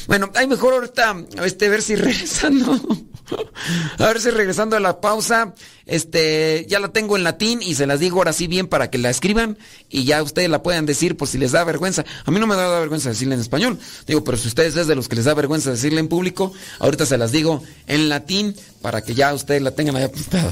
Speaker 3: Bueno, hay mejor ahorita, este, ver si regresando. A ver si regresando a la pausa, este, ya la tengo en latín y se las digo ahora sí bien para que la escriban y ya ustedes la puedan decir por si les da vergüenza. A mí no me da vergüenza decirla en español. Digo, pero si ustedes es de los que les da vergüenza decirla en público, ahorita se las digo en latín para que ya ustedes la tengan ahí apuntada.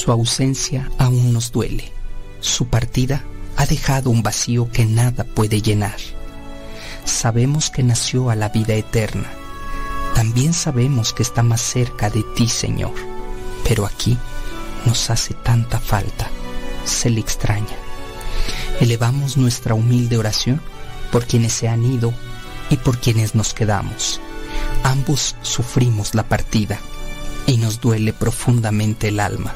Speaker 4: Su ausencia aún nos duele. Su partida ha dejado un vacío que nada puede llenar. Sabemos que nació a la vida eterna. También sabemos que está más cerca de ti, Señor. Pero aquí nos hace tanta falta. Se le extraña. Elevamos nuestra humilde oración por quienes se han ido y por quienes nos quedamos. Ambos sufrimos la partida y nos duele profundamente el alma.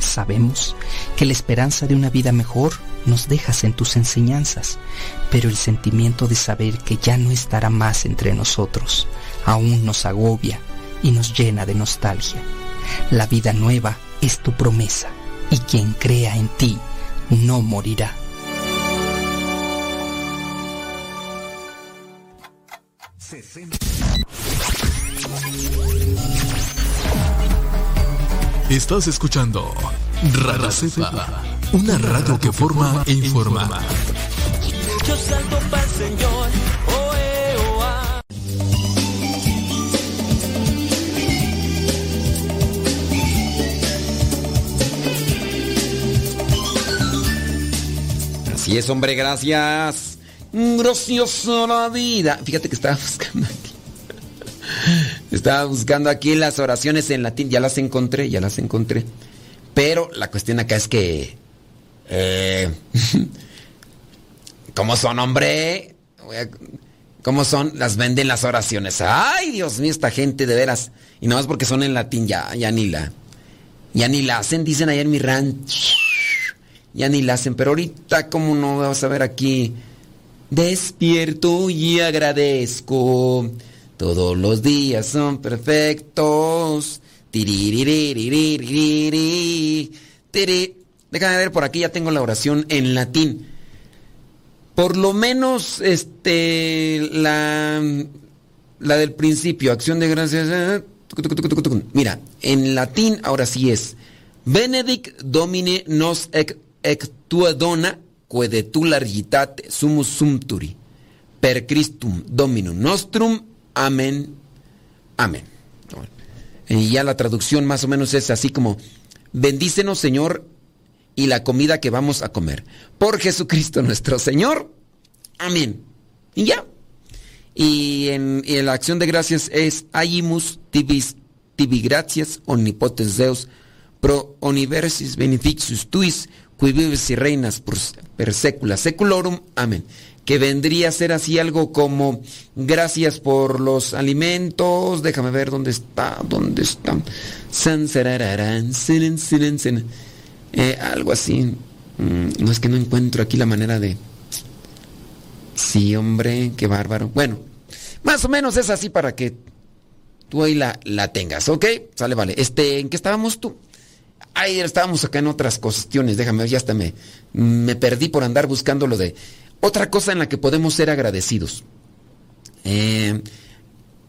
Speaker 4: Sabemos que la esperanza de una vida mejor nos dejas en tus enseñanzas, pero el sentimiento de saber que ya no estará más entre nosotros aún nos agobia y nos llena de nostalgia. La vida nueva es tu promesa y quien crea en ti no morirá.
Speaker 6: Estás escuchando Radio Cepa, una radio que forma e informa.
Speaker 1: Yo salto para el Señor.
Speaker 3: Así es, hombre, gracias. Graciosa la vida. Fíjate que estaba buscando aquí. Estaba buscando aquí las oraciones en latín. Ya las encontré, ya las encontré. Pero la cuestión acá es que... Eh, ¿Cómo son, hombre? ¿Cómo son? Las venden las oraciones. Ay, Dios mío, esta gente de veras. Y no es porque son en latín, ya, ya ni la... Ya ni la hacen, dicen allá en mi ranch. Ya ni la hacen, pero ahorita, ¿cómo no vamos a ver aquí? Despierto y agradezco. Todos los días son perfectos. Déjame ver, por aquí ya tengo la oración en latín. Por lo menos, este, la, la del principio, acción de gracias. Eh, Mira, en latín ahora sí es. Benedict domine nos ec tua dona, tu largitate sumus sumturi. per Christum Dominum Nostrum. Amén. Amén. Y ya la traducción más o menos es así como, bendícenos Señor y la comida que vamos a comer. Por Jesucristo nuestro Señor. Amén. Y ya. Y en, la acción de gracias es Agimus tibis tibi gratias omnipotens Deus pro universis beneficius tuis qui vives y reinas per secula seculorum. Amén. Que vendría a ser así algo como gracias por los alimentos. Déjame ver dónde está, dónde está. Eh, algo así. Mm, no es que no encuentro aquí la manera de. Sí, hombre, qué bárbaro. Bueno, más o menos es así para que tú ahí la, la tengas, ¿ok? Sale, vale. Este, ¿en qué estábamos tú? Ahí estábamos acá en otras cuestiones, déjame ver, ya hasta me, me perdí por andar buscando lo de... Otra cosa en la que podemos ser agradecidos. Eh,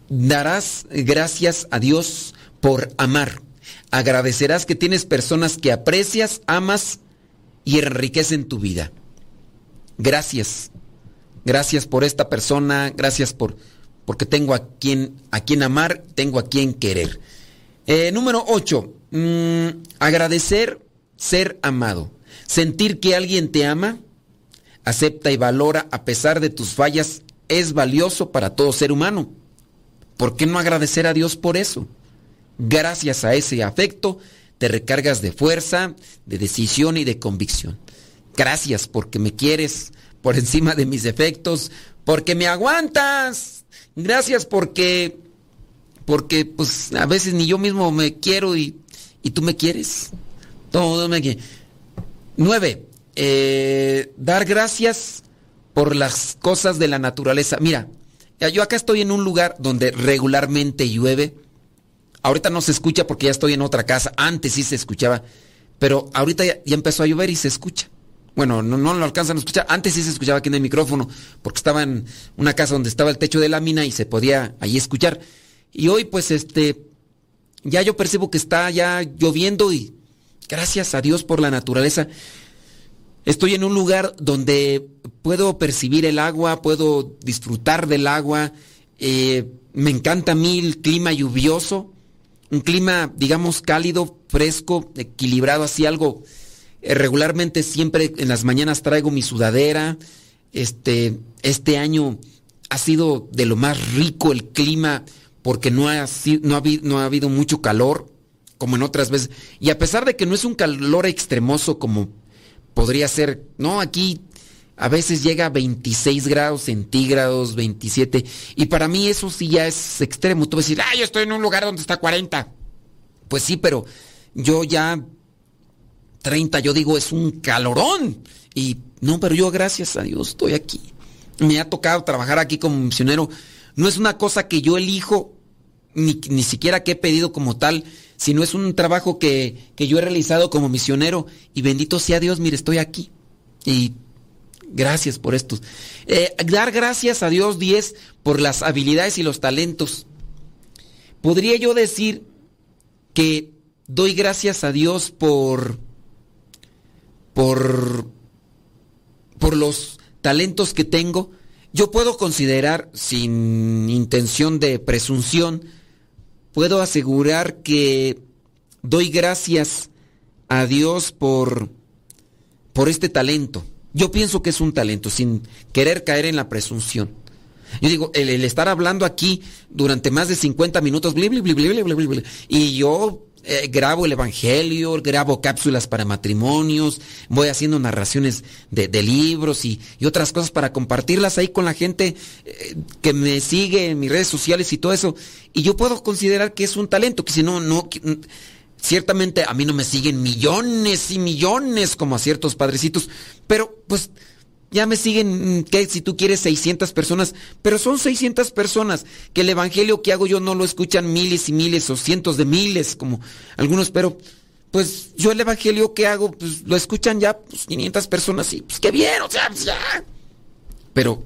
Speaker 3: darás gracias a Dios por amar. Agradecerás que tienes personas que aprecias, amas y enriquecen tu vida. Gracias. Gracias por esta persona, gracias por porque tengo a quien a quien amar, tengo a quien querer. Eh, número 8. Mm, agradecer ser amado. Sentir que alguien te ama, acepta y valora a pesar de tus fallas es valioso para todo ser humano. ¿Por qué no agradecer a Dios por eso? Gracias a ese afecto te recargas de fuerza, de decisión y de convicción. Gracias porque me quieres por encima de mis defectos, porque me aguantas. Gracias porque porque pues a veces ni yo mismo me quiero y, tú me quieres. Todo me quiere. Nueve, eh, dar gracias por las cosas de la naturaleza. Mira, yo acá estoy en un lugar donde regularmente llueve. Ahorita no se escucha porque ya estoy en otra casa. Antes sí se escuchaba. Pero ahorita ya, empezó a llover y se escucha. Bueno, no, no lo alcanzan a escuchar. Antes sí se escuchaba aquí en el micrófono porque estaba en una casa donde estaba el techo de lámina y se podía ahí escuchar. Y hoy pues este, ya yo percibo que está ya lloviendo y gracias a Dios por la naturaleza. Estoy en un lugar donde puedo percibir el agua, puedo disfrutar del agua. Eh, me encanta a mí el clima lluvioso, un clima, digamos, cálido, fresco, equilibrado, así algo. Eh, regularmente siempre en las mañanas traigo mi sudadera. Este, este año ha sido de lo más rico el clima porque no ha, no, ha, no ha habido mucho calor como en otras veces. Y a pesar de que no es un calor extremoso como podría ser, no, aquí a veces llega a 26 grados centígrados, 27, y para mí eso sí ya es extremo. Tú vas a decir, yo estoy en un lugar donde está 40. Pues sí, pero yo ya 30, yo digo, es un calorón. Y no, pero yo gracias a Dios estoy aquí. Me ha tocado trabajar aquí como misionero no es una cosa que yo elijo, ni, ni siquiera que he pedido como tal, sino es un trabajo que, yo he realizado como misionero. Y bendito sea Dios, mire, estoy aquí. Y gracias por esto. Eh, dar gracias a Dios 10 por las habilidades y los talentos. Podría yo decir que doy gracias a Dios por por por los talentos que tengo, yo puedo considerar, sin intención de presunción, puedo asegurar que doy gracias a Dios por, por este talento. Yo pienso que es un talento, sin querer caer en la presunción. Yo digo, el, estar hablando aquí durante más de 50 minutos, y yo eh, grabo el Evangelio, grabo cápsulas para matrimonios, voy haciendo narraciones de, libros y, otras cosas para compartirlas ahí con la gente eh, que me sigue en mis redes sociales y todo eso. Y yo puedo considerar que es un talento, que si no, no, ciertamente a mí no me siguen millones y millones como a ciertos padrecitos, pero pues ya me siguen, mm, que si tú quieres 600 personas, pero son 600 personas que el evangelio que hago yo no lo escuchan miles y miles o cientos de miles como algunos, pero pues yo el evangelio que hago pues lo escuchan ya pues, 500 personas y pues qué bien, o sea, pues, ya. Pero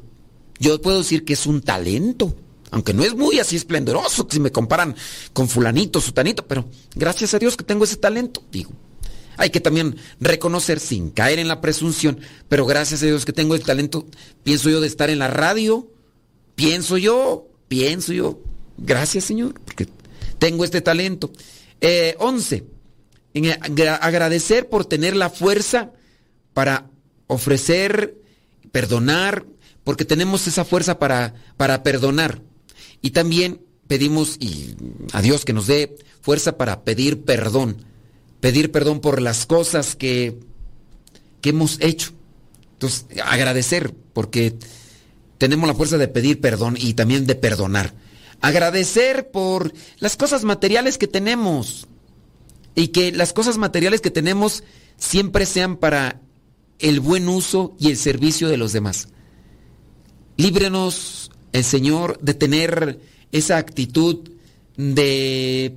Speaker 3: yo puedo decir que es un talento, aunque no es muy así esplendoroso si me comparan con fulanito, sutanito, pero gracias a Dios que tengo ese talento, digo. Hay que también reconocer sin caer en la presunción, pero gracias a Dios que tengo el talento, pienso yo, de estar en la radio pienso yo, pienso yo, gracias Señor, porque tengo este talento. Eh, 11. En agradecer por tener la fuerza para ofrecer, perdonar, porque tenemos esa fuerza para, para perdonar. Y también pedimos y a Dios que nos dé fuerza para pedir perdón. Pedir perdón por las cosas que, que hemos hecho. Entonces, agradecer, porque tenemos la fuerza de pedir perdón y también de perdonar. Agradecer por las cosas materiales que tenemos y que las cosas materiales que tenemos siempre sean para el buen uso y el servicio de los demás. Líbrenos el Señor de tener esa actitud de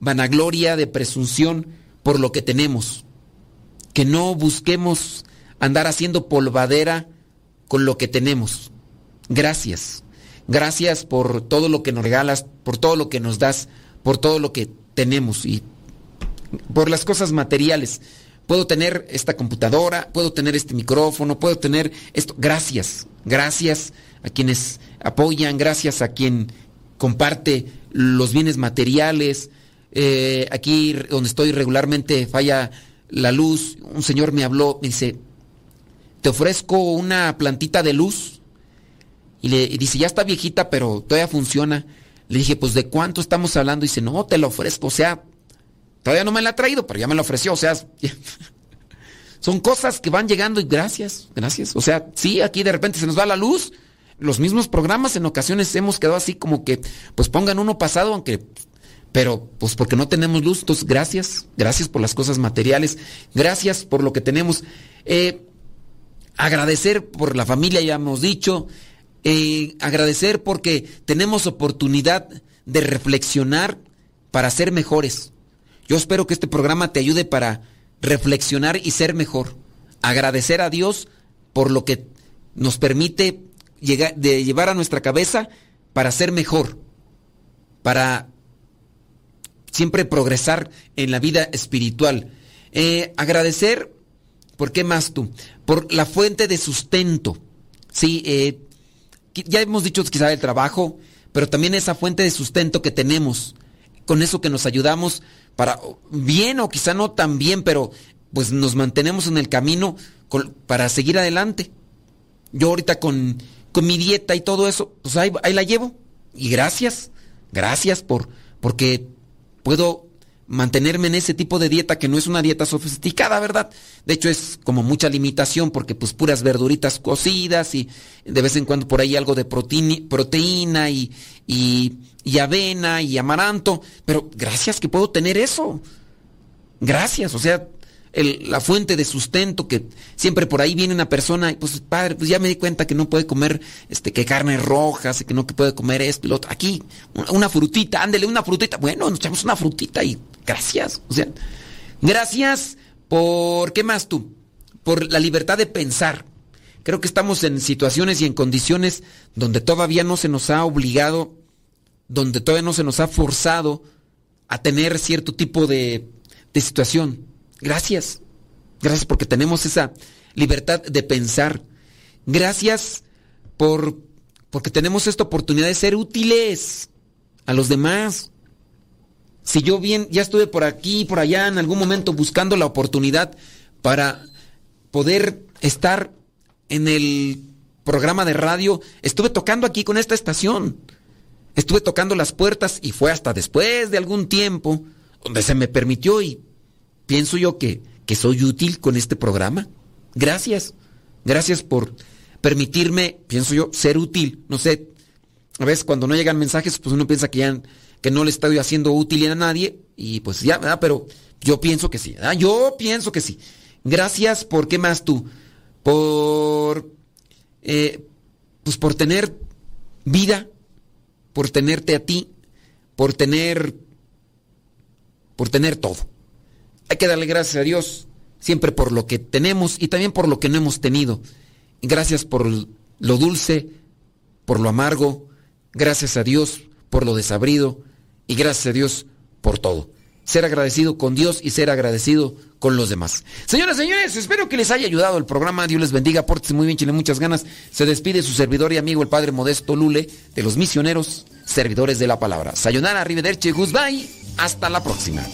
Speaker 3: vanagloria, de presunción por lo que tenemos. Que no busquemos andar haciendo polvadera con lo que tenemos. Gracias. Gracias por todo lo que nos regalas, por todo lo que nos das, por todo lo que tenemos y por las cosas materiales. Puedo tener esta computadora, puedo tener este micrófono, puedo tener esto. Gracias, gracias a quienes apoyan, gracias a quien comparte los bienes materiales. Eh, aquí donde estoy regularmente falla la luz. Un señor me habló, me dice, te ofrezco una plantita de luz. Y le dice, ya está viejita, pero todavía funciona. Le dije, pues ¿de cuánto estamos hablando? Y dice, no, te la ofrezco. O sea, todavía no me la ha traído, pero ya me la ofreció. O sea, son cosas que van llegando y gracias, gracias. O sea, sí, aquí de repente se nos va la luz. Los mismos programas en ocasiones hemos quedado así como que, pues pongan uno pasado, aunque pero pues porque no tenemos luz, entonces gracias, gracias por las cosas materiales, gracias por lo que tenemos. Eh, agradecer por la familia, ya hemos dicho, eh, agradecer porque tenemos oportunidad de reflexionar para ser mejores. Yo espero que este programa te ayude para reflexionar y ser mejor. Agradecer a Dios por lo que nos permite llegar, de llevar a nuestra cabeza para ser mejor, para siempre progresar en la vida espiritual. Eh, agradecer, ¿por qué más tú? Por la fuente de sustento. Sí, eh, ya hemos dicho quizá el trabajo, pero también esa fuente de sustento que tenemos, con eso que nos ayudamos para bien o quizá no tan bien, pero pues nos mantenemos en el camino para seguir adelante. Yo ahorita con, con, mi dieta y todo eso, pues ahí, ahí la llevo. Y gracias, gracias por, porque puedo mantenerme en ese tipo de dieta que no es una dieta sofisticada, ¿verdad? De hecho es como mucha limitación porque pues puras verduritas cocidas y de vez en cuando por ahí algo de proteína y, y, y avena y amaranto, pero gracias que puedo tener eso. Gracias, o sea, la fuente de sustento que siempre por ahí viene una persona y pues padre, pues ya me di cuenta que no puede comer este que carnes rojas que no que puede comer esto lo otro. Aquí una frutita, ándele una frutita. Bueno, nos echamos una frutita y gracias. O sea, gracias por ¿qué más tú? Por la libertad de pensar. Creo que estamos en situaciones y en condiciones donde todavía no se nos ha obligado, donde todavía no se nos ha forzado a tener cierto tipo de, de situación Gracias. Gracias porque tenemos esa libertad de pensar. Gracias por porque tenemos esta oportunidad de ser útiles a los demás. Si yo bien ya estuve por aquí, por allá en algún momento buscando la oportunidad para poder estar en el programa de radio, estuve tocando aquí con esta estación. Estuve tocando las puertas y fue hasta después de algún tiempo donde se me permitió y pienso yo que, que soy útil con este programa. Gracias. Gracias por permitirme, pienso yo, ser útil. No sé, a veces cuando no llegan mensajes, pues uno piensa que ya que no le estoy haciendo útil a nadie y pues ya, ¿verdad? pero yo pienso que sí, ¿verdad? yo pienso que sí. Gracias por qué más tú, por eh, pues por tener vida, por tenerte a ti, por tener por tener todo. Hay que darle gracias a Dios siempre por lo que tenemos y también por lo que no hemos tenido. Gracias por lo dulce, por lo amargo, gracias a Dios por lo desabrido y gracias a Dios por todo.
Speaker 9: ser agradecido con Dios y ser agradecido con los demás. Señoras, señores, espero que les haya ayudado el programa. Dios les bendiga, pórtense muy bien, chile, muchas ganas. Se despide su servidor y amigo, el Padre Modesto Lule, de los misioneros, servidores de la palabra. Sayonara, arrivederci, goodbye. Hasta la próxima.